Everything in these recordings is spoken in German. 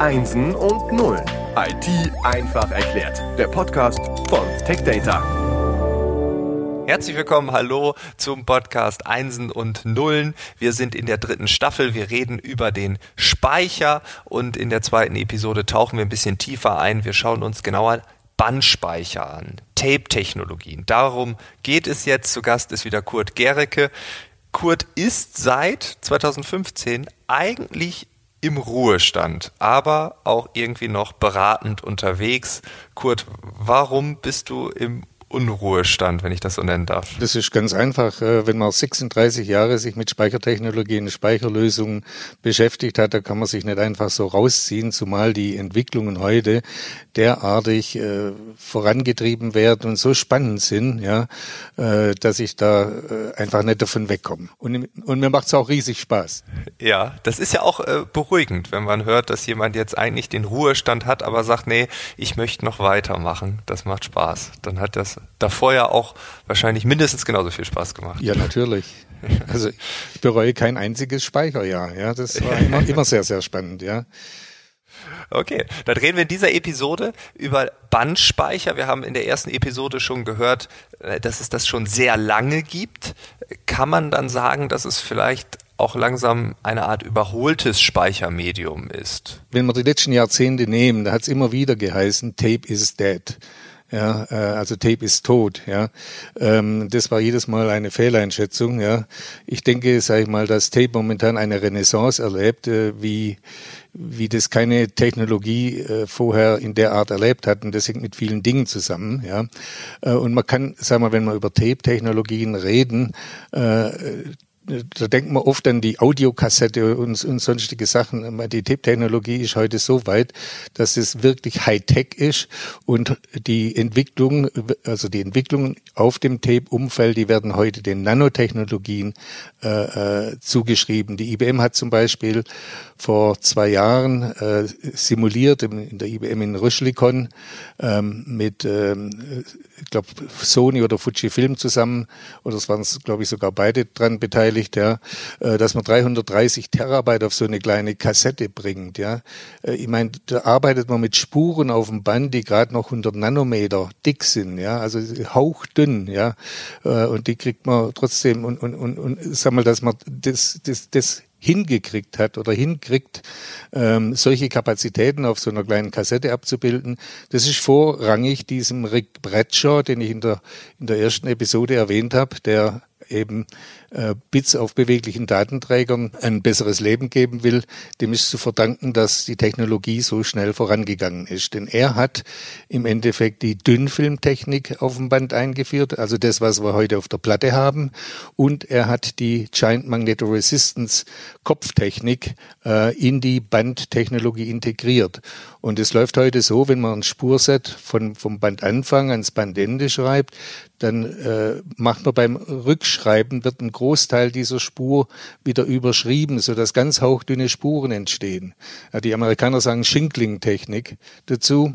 Einsen und Nullen. IT einfach erklärt. Der Podcast von TechData. Herzlich willkommen, hallo zum Podcast Einsen und Nullen. Wir sind in der dritten Staffel. Wir reden über den Speicher und in der zweiten Episode tauchen wir ein bisschen tiefer ein. Wir schauen uns genauer Bandspeicher an, Tape-Technologien. Darum geht es jetzt. Zu Gast ist wieder Kurt Gericke. Kurt ist seit 2015 eigentlich im Ruhestand, aber auch irgendwie noch beratend unterwegs. Kurt, warum bist du im Unruhestand, wenn ich das so nennen darf? Das ist ganz einfach. Äh, wenn man 36 Jahre sich mit Speichertechnologien, Speicherlösungen beschäftigt hat, da kann man sich nicht einfach so rausziehen, zumal die Entwicklungen heute derartig äh, vorangetrieben werden und so spannend sind, ja, äh, dass ich da äh, einfach nicht davon wegkomme. Und, und mir macht es auch riesig Spaß. Ja, das ist ja auch beruhigend, wenn man hört, dass jemand jetzt eigentlich den Ruhestand hat, aber sagt, nee, ich möchte noch weitermachen. Das macht Spaß. Dann hat das davor ja auch wahrscheinlich mindestens genauso viel Spaß gemacht. Ja, natürlich. Also ich bereue kein einziges Speicherjahr. Ja, das war immer, immer sehr, sehr spannend. Ja. Okay, dann reden wir in dieser Episode über Bandspeicher. Wir haben in der ersten Episode schon gehört, äh, dass es das schon sehr lange gibt. Kann man dann sagen, dass es vielleicht auch langsam eine Art überholtes Speichermedium ist? Wenn wir die letzten Jahrzehnte nehmen, da hat es immer wieder geheißen, Tape is dead ja, äh, also Tape ist tot, ja. Ähm, das war jedes Mal eine Fehleinschätzung, ja. Ich denke, sage ich mal, dass Tape momentan eine Renaissance erlebt, äh, wie wie das keine Technologie äh, vorher in der Art erlebt hat und das hängt mit vielen Dingen zusammen, ja. Äh, und man kann, sagen wir, wenn wir über Tape-Technologien reden, äh, da denkt man oft an die Audiokassette und, und sonstige Sachen. Die Tape-Technologie ist heute so weit, dass es wirklich Hightech ist und die Entwicklung, also die Entwicklungen auf dem Tape-Umfeld, die werden heute den Nanotechnologien äh, äh, zugeschrieben. Die IBM hat zum Beispiel vor zwei Jahren äh, simuliert in der IBM in Rüschlikon ähm, mit, ähm, ich glaube, Sony oder Fujifilm zusammen, oder es waren, glaube ich, sogar beide dran beteiligt, ja, äh, dass man 330 Terabyte auf so eine kleine Kassette bringt. Ja. Äh, ich meine, da arbeitet man mit Spuren auf dem Band, die gerade noch 100 Nanometer dick sind, ja, also hauchdünn, ja, äh, und die kriegt man trotzdem und, und, und, und sag mal, dass man das, das, das hingekriegt hat oder hinkriegt, ähm, solche Kapazitäten auf so einer kleinen Kassette abzubilden. Das ist vorrangig diesem Rick Bradshaw, den ich in der, in der ersten Episode erwähnt habe, der eben äh, Bits auf beweglichen Datenträgern ein besseres Leben geben will, dem ist zu verdanken, dass die Technologie so schnell vorangegangen ist. Denn er hat im Endeffekt die Dünnfilmtechnik auf dem Band eingeführt, also das, was wir heute auf der Platte haben, und er hat die Giant Magnetoresistance Kopftechnik äh, in die Bandtechnologie integriert. Und es läuft heute so, wenn man ein Spurset von, vom Bandanfang ans Bandende schreibt, dann äh, macht man beim Rückschreiben, wird ein Großteil dieser Spur wieder überschrieben, sodass ganz hauchdünne Spuren entstehen. Ja, die Amerikaner sagen Shinkling-Technik dazu.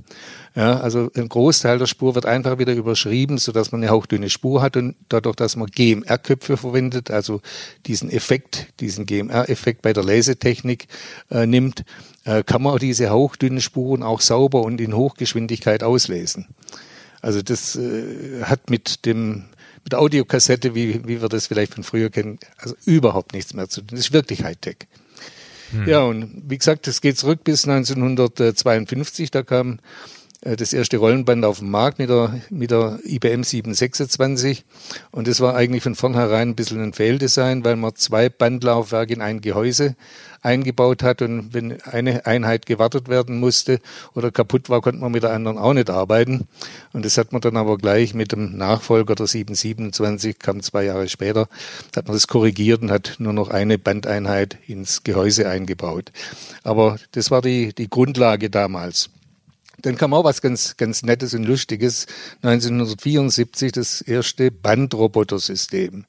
Ja, also ein Großteil der Spur wird einfach wieder überschrieben, sodass man eine hauchdünne Spur hat und dadurch, dass man GMR-Köpfe verwendet, also diesen Effekt, diesen GMR-Effekt bei der Lesetechnik äh, nimmt, äh, kann man auch diese hauchdünnen Spuren auch sauber und in Hochgeschwindigkeit auslesen. Also das äh, hat mit dem mit Audiokassette, wie, wie wir das vielleicht von früher kennen, also überhaupt nichts mehr zu tun. Das ist wirklich Hightech. Hm. Ja, und wie gesagt, das geht zurück bis 1952. Da kam das erste Rollenband auf den Markt mit der, mit der IBM 726. Und das war eigentlich von vornherein ein bisschen ein Fehldesign, weil man zwei Bandlaufwerke in ein Gehäuse eingebaut hat und wenn eine Einheit gewartet werden musste oder kaputt war, konnte man mit der anderen auch nicht arbeiten. Und das hat man dann aber gleich mit dem Nachfolger der 727, kam zwei Jahre später, hat man das korrigiert und hat nur noch eine Bandeinheit ins Gehäuse eingebaut. Aber das war die, die Grundlage damals. Dann kam auch was ganz, ganz Nettes und Lustiges. 1974 das erste Bandrobotersystem.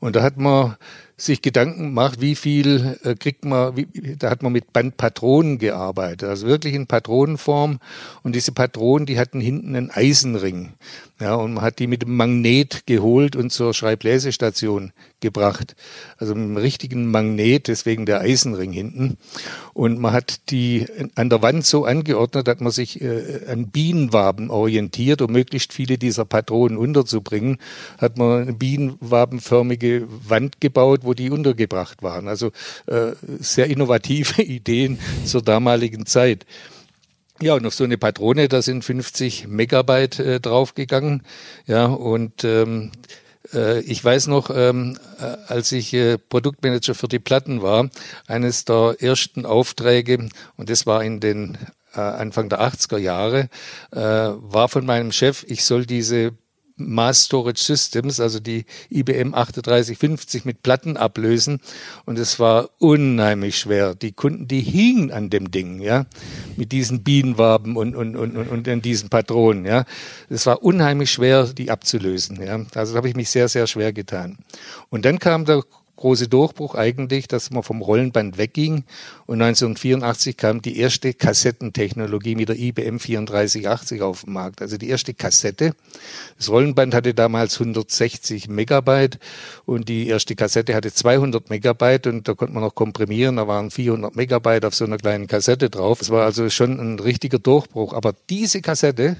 Und da hat man sich Gedanken macht, wie viel äh, kriegt man, wie, da hat man mit Bandpatronen gearbeitet, also wirklich in Patronenform. Und diese Patronen, die hatten hinten einen Eisenring. Ja, und man hat die mit dem Magnet geholt und zur Schreiblesestation gebracht. Also mit einem richtigen Magnet, deswegen der Eisenring hinten. Und man hat die an der Wand so angeordnet, dass man sich äh, an Bienenwaben orientiert, um möglichst viele dieser Patronen unterzubringen. Hat man eine bienenwabenförmige Wand gebaut, wo die untergebracht waren. Also äh, sehr innovative Ideen zur damaligen Zeit. Ja, und auf so eine Patrone, da sind 50 Megabyte äh, draufgegangen. Ja, und ähm, äh, ich weiß noch, ähm, äh, als ich äh, Produktmanager für die Platten war, eines der ersten Aufträge, und das war in den äh, Anfang der 80er Jahre, äh, war von meinem Chef, ich soll diese Mass Storage Systems, also die IBM 3850 mit Platten ablösen. Und es war unheimlich schwer. Die Kunden, die hingen an dem Ding, ja, mit diesen Bienenwaben und, und, und, und, und in diesen Patronen, ja. Es war unheimlich schwer, die abzulösen, ja. Also habe ich mich sehr, sehr schwer getan. Und dann kam der große Durchbruch eigentlich, dass man vom Rollenband wegging. Und 1984 kam die erste Kassettentechnologie mit der IBM 3480 auf den Markt. Also die erste Kassette. Das Rollenband hatte damals 160 Megabyte und die erste Kassette hatte 200 Megabyte und da konnte man noch komprimieren. Da waren 400 Megabyte auf so einer kleinen Kassette drauf. Es war also schon ein richtiger Durchbruch. Aber diese Kassette,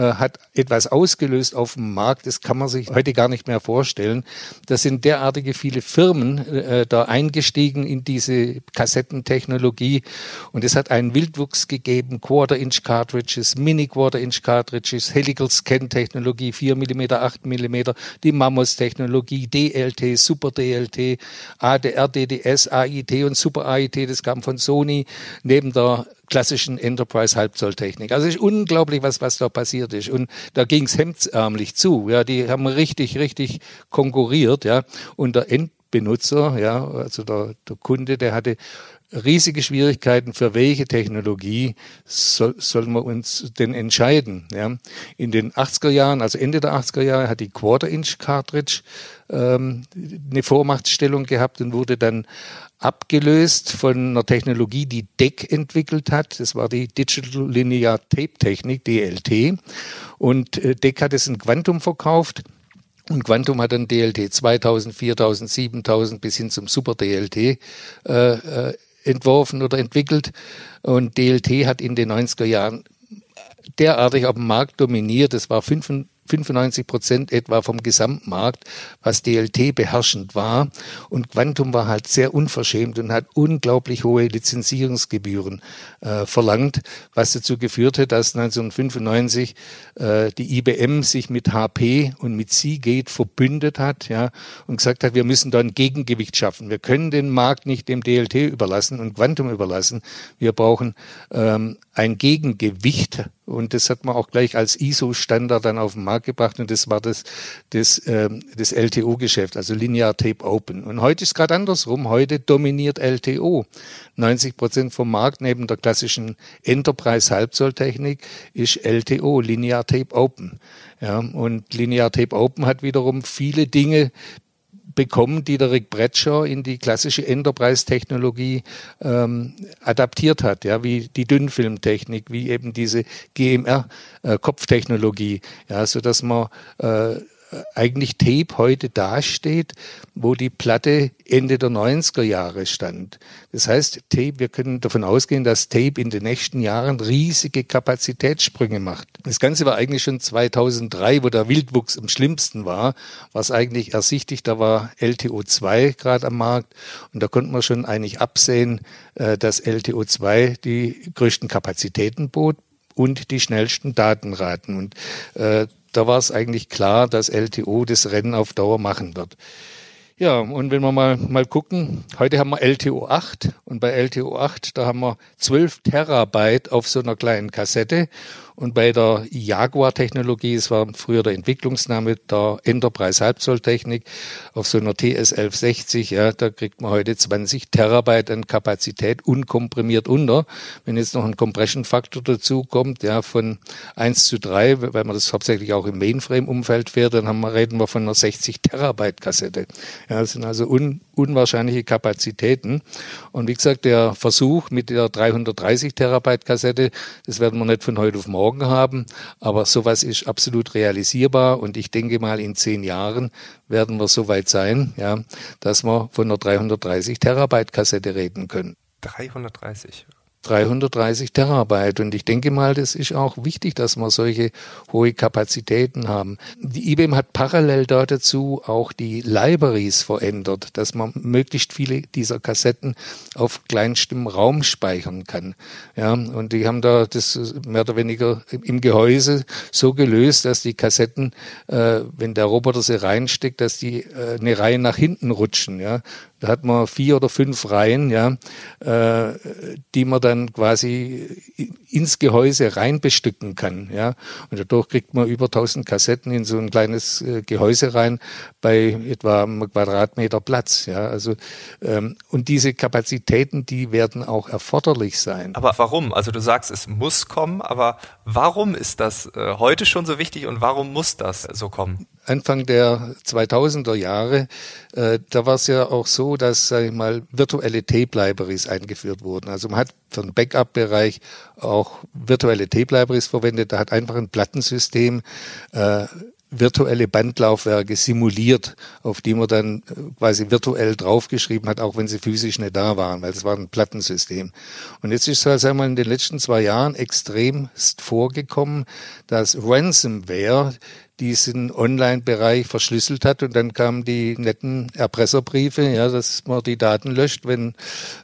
hat etwas ausgelöst auf dem Markt, das kann man sich heute gar nicht mehr vorstellen. Da sind derartige viele Firmen äh, da eingestiegen in diese Kassettentechnologie. Und es hat einen Wildwuchs gegeben, Quarter-Inch Cartridges, Mini-Quarter-Inch Cartridges, Helical Scan Technologie, 4 mm, 8 mm, die Mamos Technologie, DLT, Super DLT, ADR, DDS, AIT und Super AIT, das kam von Sony, neben der klassischen Enterprise-Halbzolltechnik. Also es ist unglaublich, was, was da passiert ist. Und da ging es hemdsärmlich zu. Ja, die haben richtig, richtig konkurriert. Ja, und der Endbenutzer, ja, also der, der Kunde, der hatte riesige Schwierigkeiten, für welche Technologie soll, sollen wir uns denn entscheiden. Ja? In den 80er Jahren, also Ende der 80er Jahre, hat die Quarter-Inch-Cartridge ähm, eine Vormachtstellung gehabt und wurde dann abgelöst von einer Technologie, die DEC entwickelt hat. Das war die Digital Linear Tape Technik, DLT. Und äh, DEC hat es in Quantum verkauft. Und Quantum hat dann DLT 2000, 4000, 7000 bis hin zum Super DLT äh, äh, entworfen oder entwickelt. Und DLT hat in den 90er Jahren derartig auf dem Markt dominiert. Es war 95 95 Prozent etwa vom Gesamtmarkt, was DLT beherrschend war. Und Quantum war halt sehr unverschämt und hat unglaublich hohe Lizenzierungsgebühren äh, verlangt, was dazu geführt hat, dass 1995 äh, die IBM sich mit HP und mit Seagate verbündet hat, ja, und gesagt hat, wir müssen da ein Gegengewicht schaffen. Wir können den Markt nicht dem DLT überlassen und Quantum überlassen. Wir brauchen ähm, ein Gegengewicht und das hat man auch gleich als ISO-Standard dann auf den Markt gebracht und das war das, das, ähm, das LTO-Geschäft, also Linear Tape Open. Und heute ist gerade andersrum. Heute dominiert LTO. 90 Prozent vom Markt neben der klassischen Enterprise-Halbzolltechnik ist LTO, Linear Tape Open. Ja, und Linear Tape Open hat wiederum viele Dinge bekommen, die der Rick Bradshaw in die klassische Enterprise-Technologie ähm, adaptiert hat, ja, wie die Dünnfilmtechnik, wie eben diese GMR-Kopftechnologie, äh, ja, so dass man äh, eigentlich Tape heute dasteht, wo die Platte Ende der 90er Jahre stand. Das heißt, Tape, wir können davon ausgehen, dass Tape in den nächsten Jahren riesige Kapazitätssprünge macht. Das Ganze war eigentlich schon 2003, wo der Wildwuchs am schlimmsten war, es eigentlich ersichtlich, da war LTO2 gerade am Markt und da konnte man schon eigentlich absehen, äh, dass LTO2 die größten Kapazitäten bot und die schnellsten Datenraten. Und äh, da war es eigentlich klar, dass LTO das Rennen auf Dauer machen wird. Ja, und wenn wir mal, mal gucken, heute haben wir LTO 8 und bei LTO 8, da haben wir 12 Terabyte auf so einer kleinen Kassette und bei der Jaguar-Technologie, es war früher der Entwicklungsname der Enterprise Halbzolltechnik, auf so einer TS 1160, ja, da kriegt man heute 20 Terabyte an Kapazität unkomprimiert unter. Wenn jetzt noch ein Compression-Faktor dazu kommt, ja, von 1 zu 3, weil man das hauptsächlich auch im Mainframe-Umfeld fährt, dann haben wir, reden wir von einer 60 Terabyte Kassette. Ja, das sind also un, unwahrscheinliche Kapazitäten. Und wie gesagt, der Versuch mit der 330 Terabyte Kassette, das werden wir nicht von heute auf morgen haben, aber sowas ist absolut realisierbar und ich denke mal in zehn Jahren werden wir so weit sein, ja, dass wir von einer 330 Terabyte Kassette reden können. 330. 330 Terabyte. Und ich denke mal, das ist auch wichtig, dass wir solche hohe Kapazitäten haben. Die IBM hat parallel dazu auch die Libraries verändert, dass man möglichst viele dieser Kassetten auf kleinstem Raum speichern kann. Ja, und die haben da das mehr oder weniger im Gehäuse so gelöst, dass die Kassetten, äh, wenn der Roboter sie reinsteckt, dass die äh, eine Reihe nach hinten rutschen. Ja, da hat man vier oder fünf Reihen, ja, äh, die man dann quasi ins Gehäuse rein bestücken kann, ja. Und dadurch kriegt man über 1000 Kassetten in so ein kleines äh, Gehäuse rein bei etwa einem Quadratmeter Platz, ja. Also ähm, und diese Kapazitäten, die werden auch erforderlich sein. Aber warum? Also du sagst, es muss kommen, aber warum ist das äh, heute schon so wichtig und warum muss das so kommen? Anfang der 2000er Jahre, äh, da war es ja auch so, dass, sag ich mal, virtuelle Tape-Libraries eingeführt wurden. Also man hat für den Backup-Bereich auch virtuelle Tape-Libraries verwendet. Da hat einfach ein Plattensystem äh, virtuelle Bandlaufwerke simuliert, auf die man dann äh, quasi virtuell draufgeschrieben hat, auch wenn sie physisch nicht da waren, weil es war ein Plattensystem. Und jetzt ist es einmal in den letzten zwei Jahren extremst vorgekommen, dass Ransomware diesen Online-Bereich verschlüsselt hat und dann kamen die netten Erpresserbriefe, ja, dass man die Daten löscht, wenn,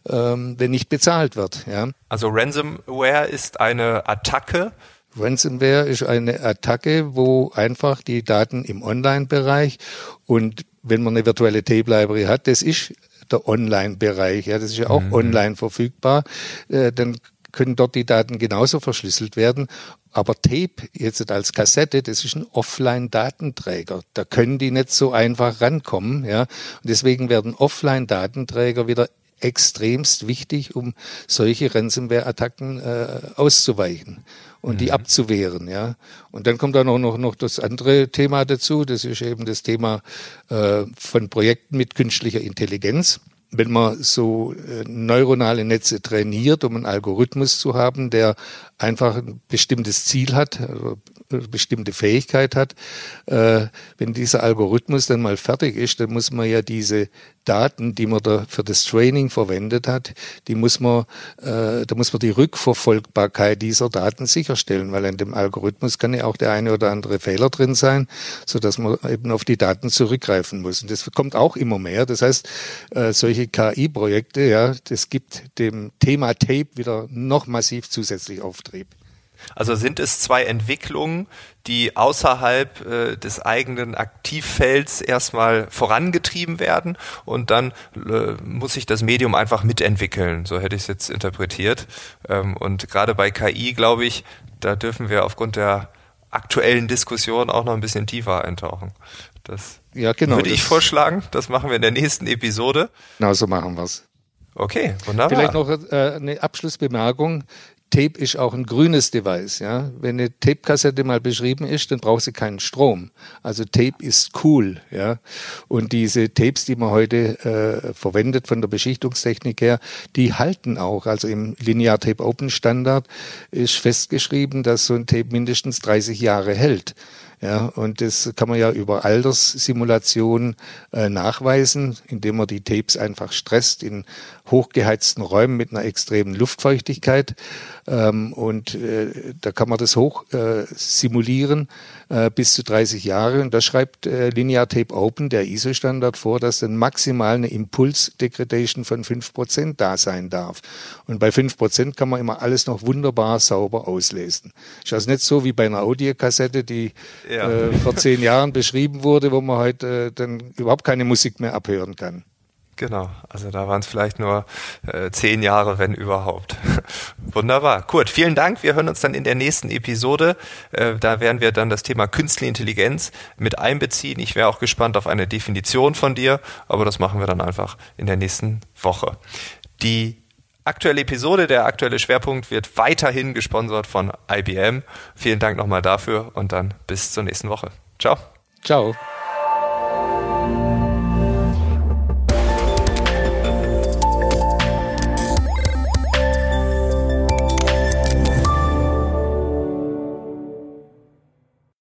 ähm, wenn nicht bezahlt wird. Ja. Also Ransomware ist eine Attacke. Ransomware ist eine Attacke, wo einfach die Daten im Online-Bereich und wenn man eine virtuelle Tape-Library hat, das ist der Online-Bereich, ja, das ist ja auch mhm. online verfügbar, äh, dann können dort die Daten genauso verschlüsselt werden. Aber Tape jetzt als Kassette, das ist ein Offline-Datenträger. Da können die nicht so einfach rankommen. Ja? Und deswegen werden Offline-Datenträger wieder extremst wichtig, um solche Ransomware-Attacken äh, auszuweichen und mhm. die abzuwehren. Ja. Und dann kommt da noch, noch, noch das andere Thema dazu, das ist eben das Thema äh, von Projekten mit künstlicher Intelligenz wenn man so äh, neuronale Netze trainiert, um einen Algorithmus zu haben, der einfach ein bestimmtes Ziel hat, also bestimmte Fähigkeit hat, äh, wenn dieser Algorithmus dann mal fertig ist, dann muss man ja diese Daten, die man da für das Training verwendet hat, die muss man, äh, da muss man die Rückverfolgbarkeit dieser Daten sicherstellen, weil in dem Algorithmus kann ja auch der eine oder andere Fehler drin sein, so dass man eben auf die Daten zurückgreifen muss. Und das kommt auch immer mehr. Das heißt, äh, solche KI-Projekte, ja, das gibt dem Thema Tape wieder noch massiv zusätzlich Auftrieb. Also sind es zwei Entwicklungen, die außerhalb äh, des eigenen Aktivfelds erstmal vorangetrieben werden und dann äh, muss sich das Medium einfach mitentwickeln. So hätte ich es jetzt interpretiert. Ähm, und gerade bei KI, glaube ich, da dürfen wir aufgrund der aktuellen Diskussion auch noch ein bisschen tiefer eintauchen. Das ja, genau, würde ich vorschlagen. Das machen wir in der nächsten Episode. Genau so machen wir es. Okay, wunderbar. Vielleicht noch äh, eine Abschlussbemerkung. Tape ist auch ein grünes Device. Ja? Wenn eine Tape-Kassette mal beschrieben ist, dann braucht sie keinen Strom. Also Tape ist cool. Ja? Und diese Tapes, die man heute äh, verwendet von der Beschichtungstechnik her, die halten auch. Also im Linear Tape Open Standard ist festgeschrieben, dass so ein Tape mindestens 30 Jahre hält. Ja, und das kann man ja über Alterssimulationen äh, nachweisen, indem man die Tapes einfach stresst in hochgeheizten Räumen mit einer extremen Luftfeuchtigkeit. Ähm, und äh, da kann man das hoch äh, simulieren äh, bis zu 30 Jahre. Und da schreibt äh, Linear Tape Open, der ISO-Standard, vor, dass dann maximal eine Impuls-Degradation von 5% da sein darf. Und bei 5% kann man immer alles noch wunderbar sauber auslesen. Ist also nicht so wie bei einer Audiokassette, die ja. äh, vor zehn Jahren beschrieben wurde, wo man heute äh, dann überhaupt keine Musik mehr abhören kann. Genau, also da waren es vielleicht nur äh, zehn Jahre, wenn überhaupt. Wunderbar. Kurt, vielen Dank. Wir hören uns dann in der nächsten Episode. Äh, da werden wir dann das Thema Künstliche Intelligenz mit einbeziehen. Ich wäre auch gespannt auf eine Definition von dir, aber das machen wir dann einfach in der nächsten Woche. Die aktuelle Episode, der aktuelle Schwerpunkt wird weiterhin gesponsert von IBM. Vielen Dank nochmal dafür und dann bis zur nächsten Woche. Ciao. Ciao.